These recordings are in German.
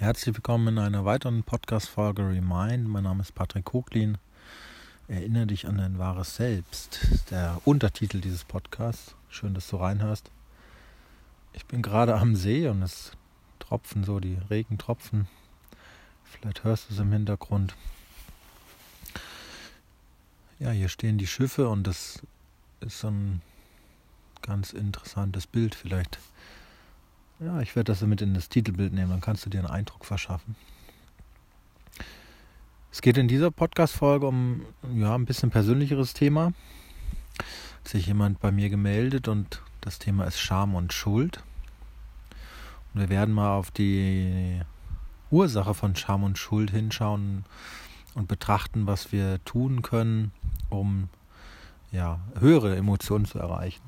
Herzlich willkommen in einer weiteren Podcast-Folge Remind. Mein Name ist Patrick Koglin. Erinnere dich an dein wahres Selbst. Der Untertitel dieses Podcasts. Schön, dass du reinhörst. Ich bin gerade am See und es tropfen so die Regentropfen. Vielleicht hörst du es im Hintergrund. Ja, hier stehen die Schiffe und das ist so ein ganz interessantes Bild. Vielleicht ja, ich werde das mit in das Titelbild nehmen, dann kannst du dir einen Eindruck verschaffen. Es geht in dieser Podcast-Folge um ja, ein bisschen persönlicheres Thema. Hat sich jemand bei mir gemeldet und das Thema ist Scham und Schuld. Und wir werden mal auf die Ursache von Scham und Schuld hinschauen und betrachten, was wir tun können, um ja, höhere Emotionen zu erreichen.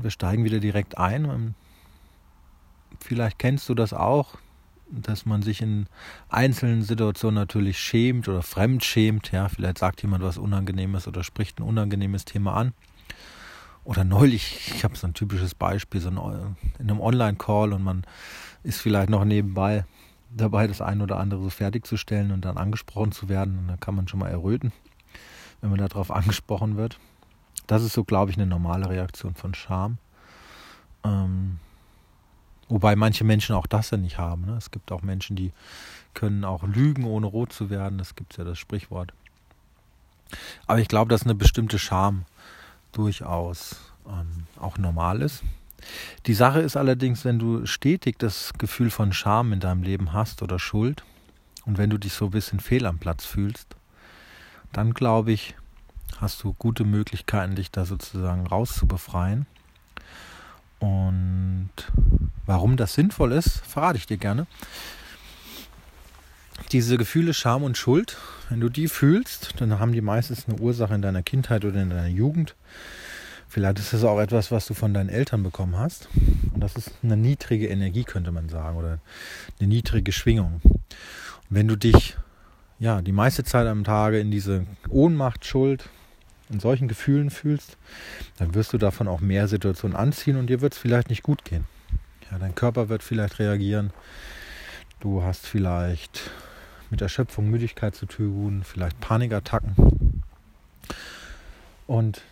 Wir steigen wieder direkt ein. Vielleicht kennst du das auch, dass man sich in einzelnen Situationen natürlich schämt oder fremd schämt. Ja, vielleicht sagt jemand was Unangenehmes oder spricht ein unangenehmes Thema an. Oder neulich, ich habe so ein typisches Beispiel, so in einem Online-Call und man ist vielleicht noch nebenbei dabei, das ein oder andere so fertigzustellen und dann angesprochen zu werden. Und da kann man schon mal erröten, wenn man darauf angesprochen wird. Das ist so, glaube ich, eine normale Reaktion von Scham. Ähm, wobei manche Menschen auch das ja nicht haben. Ne? Es gibt auch Menschen, die können auch lügen, ohne rot zu werden. Das gibt ja das Sprichwort. Aber ich glaube, dass eine bestimmte Scham durchaus ähm, auch normal ist. Die Sache ist allerdings, wenn du stetig das Gefühl von Scham in deinem Leben hast oder Schuld und wenn du dich so ein bisschen fehl am Platz fühlst, dann glaube ich, hast du gute Möglichkeiten, dich da sozusagen rauszubefreien. Und warum das sinnvoll ist, verrate ich dir gerne. Diese Gefühle Scham und Schuld, wenn du die fühlst, dann haben die meistens eine Ursache in deiner Kindheit oder in deiner Jugend. Vielleicht ist es auch etwas, was du von deinen Eltern bekommen hast. Und das ist eine niedrige Energie, könnte man sagen, oder eine niedrige Schwingung. Und wenn du dich ja die meiste Zeit am Tage in diese Ohnmacht, Schuld, in solchen Gefühlen fühlst, dann wirst du davon auch mehr Situationen anziehen und dir wird es vielleicht nicht gut gehen. Ja, dein Körper wird vielleicht reagieren. Du hast vielleicht mit Erschöpfung, Müdigkeit zu tun, vielleicht Panikattacken. Und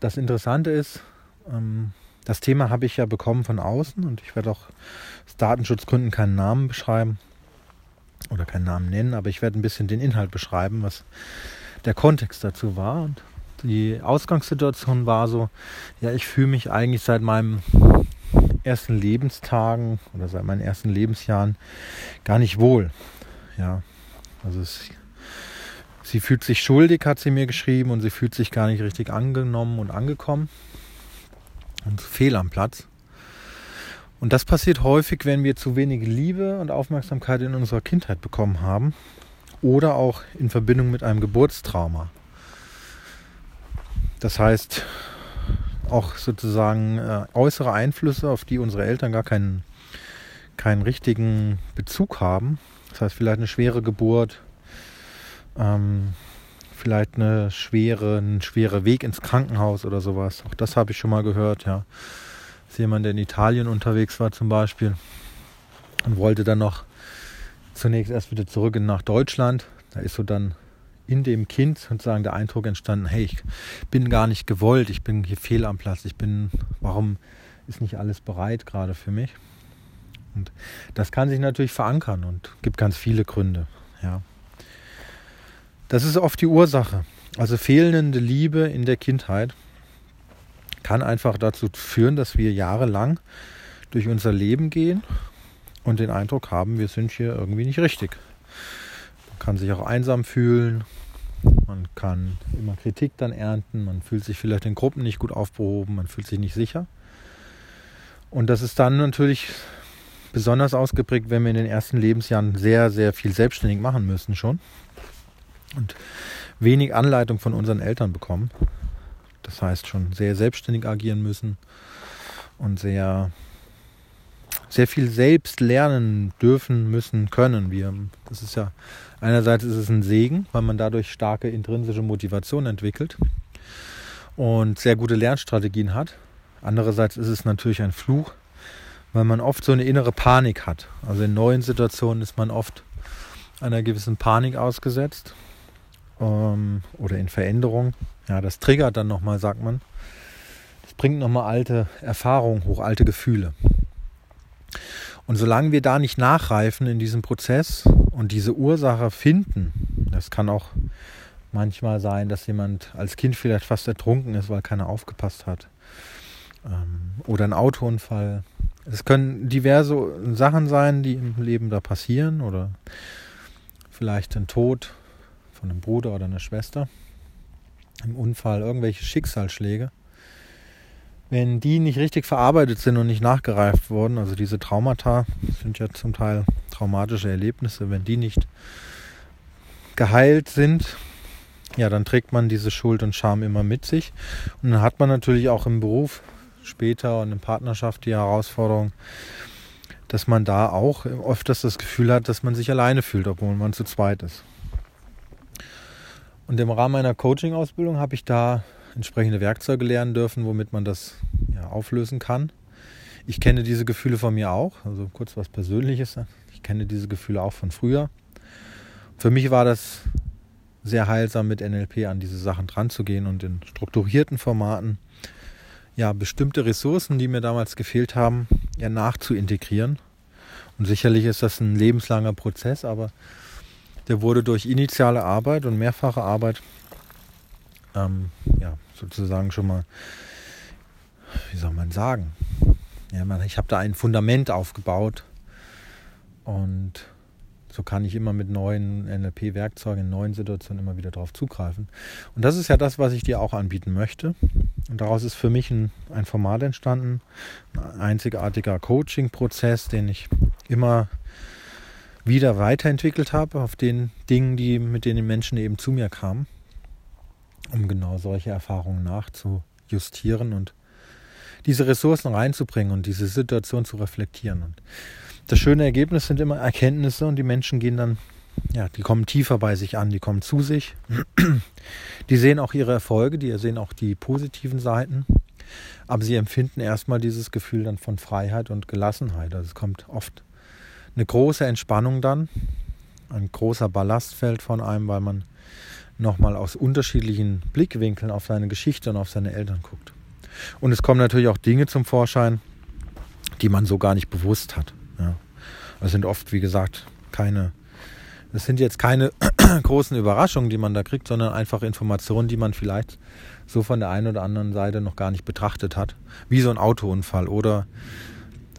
das Interessante ist, ähm, das Thema habe ich ja bekommen von außen und ich werde auch aus Datenschutzgründen keinen Namen beschreiben oder keinen Namen nennen, aber ich werde ein bisschen den Inhalt beschreiben, was der Kontext dazu war. Und die Ausgangssituation war so, ja, ich fühle mich eigentlich seit meinem ersten Lebenstagen oder seit meinen ersten Lebensjahren gar nicht wohl. Ja, also es, sie fühlt sich schuldig, hat sie mir geschrieben, und sie fühlt sich gar nicht richtig angenommen und angekommen und fehl am Platz. Und das passiert häufig, wenn wir zu wenig Liebe und Aufmerksamkeit in unserer Kindheit bekommen haben oder auch in Verbindung mit einem Geburtstrauma. Das heißt, auch sozusagen äh, äußere Einflüsse, auf die unsere Eltern gar keinen, keinen richtigen Bezug haben. Das heißt, vielleicht eine schwere Geburt, ähm, vielleicht eine schwere, ein schwerer Weg ins Krankenhaus oder sowas. Auch das habe ich schon mal gehört, ja. Dass jemand, der in Italien unterwegs war zum Beispiel und wollte dann noch zunächst erst wieder zurück nach Deutschland. Da ist so dann in dem Kind sozusagen der Eindruck entstanden, hey, ich bin gar nicht gewollt, ich bin hier fehl am Platz, ich bin, warum ist nicht alles bereit gerade für mich? Und das kann sich natürlich verankern und gibt ganz viele Gründe, ja. Das ist oft die Ursache. Also fehlende Liebe in der Kindheit kann einfach dazu führen, dass wir jahrelang durch unser Leben gehen und den Eindruck haben, wir sind hier irgendwie nicht richtig kann sich auch einsam fühlen. Man kann immer Kritik dann ernten. Man fühlt sich vielleicht in Gruppen nicht gut aufgehoben. Man fühlt sich nicht sicher. Und das ist dann natürlich besonders ausgeprägt, wenn wir in den ersten Lebensjahren sehr, sehr viel selbstständig machen müssen schon. Und wenig Anleitung von unseren Eltern bekommen. Das heißt schon sehr selbstständig agieren müssen und sehr sehr viel selbst lernen dürfen, müssen, können. Wir, das ist ja einerseits ist es ein Segen, weil man dadurch starke intrinsische Motivation entwickelt und sehr gute Lernstrategien hat. Andererseits ist es natürlich ein Fluch, weil man oft so eine innere Panik hat. Also in neuen Situationen ist man oft einer gewissen Panik ausgesetzt ähm, oder in Veränderung. Ja, das triggert dann nochmal, sagt man. Das bringt nochmal alte Erfahrungen hoch, alte Gefühle. Und solange wir da nicht nachreifen in diesem Prozess und diese Ursache finden, das kann auch manchmal sein, dass jemand als Kind vielleicht fast ertrunken ist, weil keiner aufgepasst hat. Ähm, oder ein Autounfall. Es können diverse Sachen sein, die im Leben da passieren oder vielleicht ein Tod von einem Bruder oder einer Schwester, im Unfall, irgendwelche Schicksalsschläge. Wenn die nicht richtig verarbeitet sind und nicht nachgereift wurden, also diese Traumata sind ja zum Teil traumatische Erlebnisse, wenn die nicht geheilt sind, ja, dann trägt man diese Schuld und Scham immer mit sich. Und dann hat man natürlich auch im Beruf später und in Partnerschaft die Herausforderung, dass man da auch öfters das Gefühl hat, dass man sich alleine fühlt, obwohl man zu zweit ist. Und im Rahmen meiner Coaching-Ausbildung habe ich da entsprechende Werkzeuge lernen dürfen, womit man das ja, auflösen kann. Ich kenne diese Gefühle von mir auch, also kurz was Persönliches. Ich kenne diese Gefühle auch von früher. Für mich war das sehr heilsam, mit NLP an diese Sachen dran zu gehen und in strukturierten Formaten ja bestimmte Ressourcen, die mir damals gefehlt haben, ja nachzuintegrieren. Und sicherlich ist das ein lebenslanger Prozess, aber der wurde durch initiale Arbeit und mehrfache Arbeit ähm, ja, sozusagen schon mal, wie soll man sagen, ja, man, ich habe da ein Fundament aufgebaut und so kann ich immer mit neuen NLP-Werkzeugen in neuen Situationen immer wieder darauf zugreifen. Und das ist ja das, was ich dir auch anbieten möchte. Und daraus ist für mich ein, ein Format entstanden, ein einzigartiger Coaching-Prozess, den ich immer wieder weiterentwickelt habe auf den Dingen, die, mit denen die Menschen eben zu mir kamen, um genau solche Erfahrungen nachzujustieren und diese Ressourcen reinzubringen und diese Situation zu reflektieren. Und das schöne Ergebnis sind immer Erkenntnisse und die Menschen gehen dann, ja, die kommen tiefer bei sich an, die kommen zu sich. Die sehen auch ihre Erfolge, die sehen auch die positiven Seiten, aber sie empfinden erstmal dieses Gefühl dann von Freiheit und Gelassenheit. Also es kommt oft eine große Entspannung dann, ein großer Ballastfeld von einem, weil man nochmal aus unterschiedlichen Blickwinkeln auf seine Geschichte und auf seine Eltern guckt. Und es kommen natürlich auch Dinge zum Vorschein, die man so gar nicht bewusst hat. Ja. Es sind oft, wie gesagt, keine, es sind jetzt keine großen Überraschungen, die man da kriegt, sondern einfach Informationen, die man vielleicht so von der einen oder anderen Seite noch gar nicht betrachtet hat. Wie so ein Autounfall oder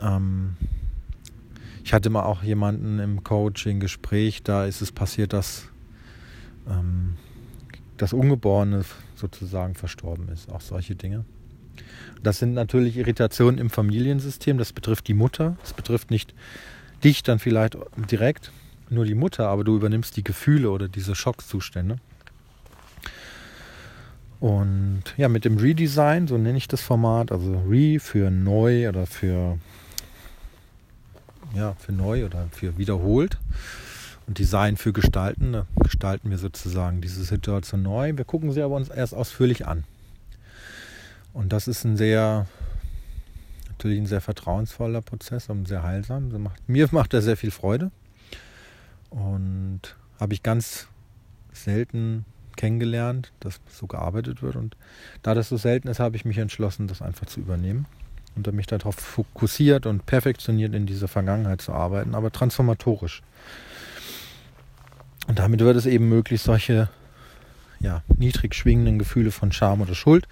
ähm, ich hatte mal auch jemanden im Coaching-Gespräch, da ist es passiert, dass ähm, das Ungeborene sozusagen verstorben ist. Auch solche Dinge. Das sind natürlich Irritationen im Familiensystem. Das betrifft die Mutter. Das betrifft nicht dich dann vielleicht direkt, nur die Mutter, aber du übernimmst die Gefühle oder diese Schockzustände. Und ja, mit dem Redesign, so nenne ich das Format, also Re für neu oder für ja, für neu oder für wiederholt. Und Design für Gestalten. Da gestalten wir sozusagen diese Situation neu. Wir gucken sie aber uns erst ausführlich an. Und das ist ein sehr, natürlich ein sehr vertrauensvoller Prozess und sehr heilsam. Macht, mir macht er sehr viel Freude. Und habe ich ganz selten kennengelernt, dass so gearbeitet wird. Und da das so selten ist, habe ich mich entschlossen, das einfach zu übernehmen und mich darauf fokussiert und perfektioniert in dieser Vergangenheit zu arbeiten, aber transformatorisch. Und damit wird es eben möglich, solche ja, niedrig schwingenden Gefühle von Scham oder Schuld,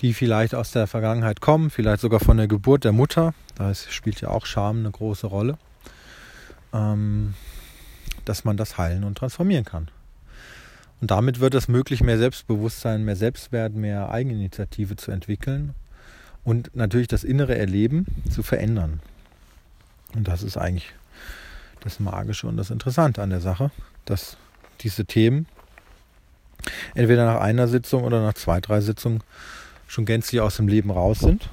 die vielleicht aus der Vergangenheit kommen, vielleicht sogar von der Geburt der Mutter, da spielt ja auch Scham eine große Rolle, ähm, dass man das heilen und transformieren kann. Und damit wird es möglich, mehr Selbstbewusstsein, mehr Selbstwert, mehr Eigeninitiative zu entwickeln und natürlich das innere Erleben zu verändern. Und das ist eigentlich das Magische und das Interessante an der Sache, dass diese Themen entweder nach einer Sitzung oder nach zwei, drei Sitzungen schon gänzlich aus dem Leben raus sind.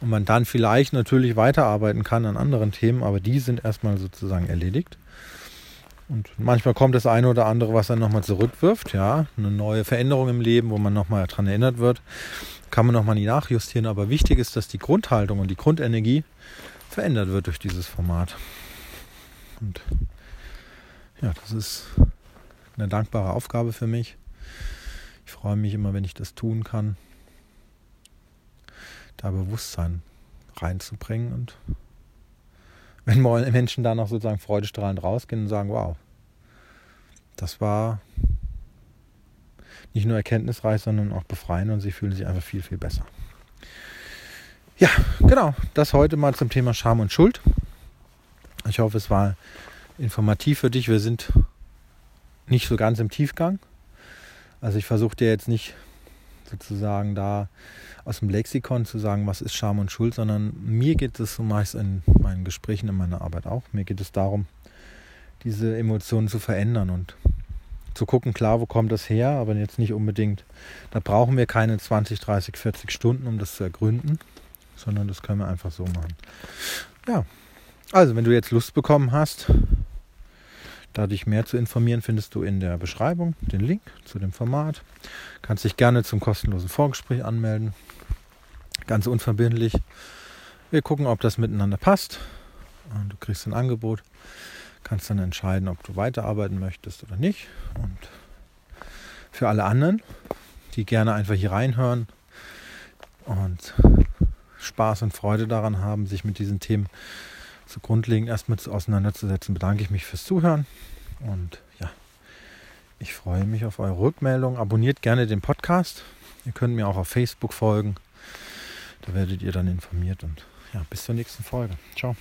Und man dann vielleicht natürlich weiterarbeiten kann an anderen Themen, aber die sind erstmal sozusagen erledigt. Und manchmal kommt das eine oder andere, was dann nochmal zurückwirft, ja, eine neue Veränderung im Leben, wo man nochmal daran erinnert wird kann man nochmal nie nachjustieren, aber wichtig ist, dass die Grundhaltung und die Grundenergie verändert wird durch dieses Format. Und ja, das ist eine dankbare Aufgabe für mich. Ich freue mich immer, wenn ich das tun kann, da Bewusstsein reinzubringen und wenn Menschen da noch sozusagen freudestrahlend rausgehen und sagen, wow, das war nicht nur erkenntnisreich, sondern auch befreiend und sie fühlen sich einfach viel, viel besser. Ja, genau, das heute mal zum Thema Scham und Schuld. Ich hoffe, es war informativ für dich. Wir sind nicht so ganz im Tiefgang. Also ich versuche dir jetzt nicht sozusagen da aus dem Lexikon zu sagen, was ist Scham und Schuld, sondern mir geht es so meist in meinen Gesprächen, in meiner Arbeit auch. Mir geht es darum, diese Emotionen zu verändern und zu gucken, klar, wo kommt das her, aber jetzt nicht unbedingt, da brauchen wir keine 20, 30, 40 Stunden, um das zu ergründen, sondern das können wir einfach so machen. Ja, also wenn du jetzt Lust bekommen hast, da dich mehr zu informieren, findest du in der Beschreibung den Link zu dem Format. Kannst dich gerne zum kostenlosen Vorgespräch anmelden. Ganz unverbindlich. Wir gucken, ob das miteinander passt. Du kriegst ein Angebot, kannst dann entscheiden, ob du weiterarbeiten möchtest oder nicht. Und für alle anderen, die gerne einfach hier reinhören und Spaß und Freude daran haben, sich mit diesen Themen so grundlegend erstmal auseinanderzusetzen, bedanke ich mich fürs Zuhören. Und ja, ich freue mich auf eure Rückmeldung. Abonniert gerne den Podcast. Ihr könnt mir auch auf Facebook folgen. Da werdet ihr dann informiert. Und ja, bis zur nächsten Folge. Ciao.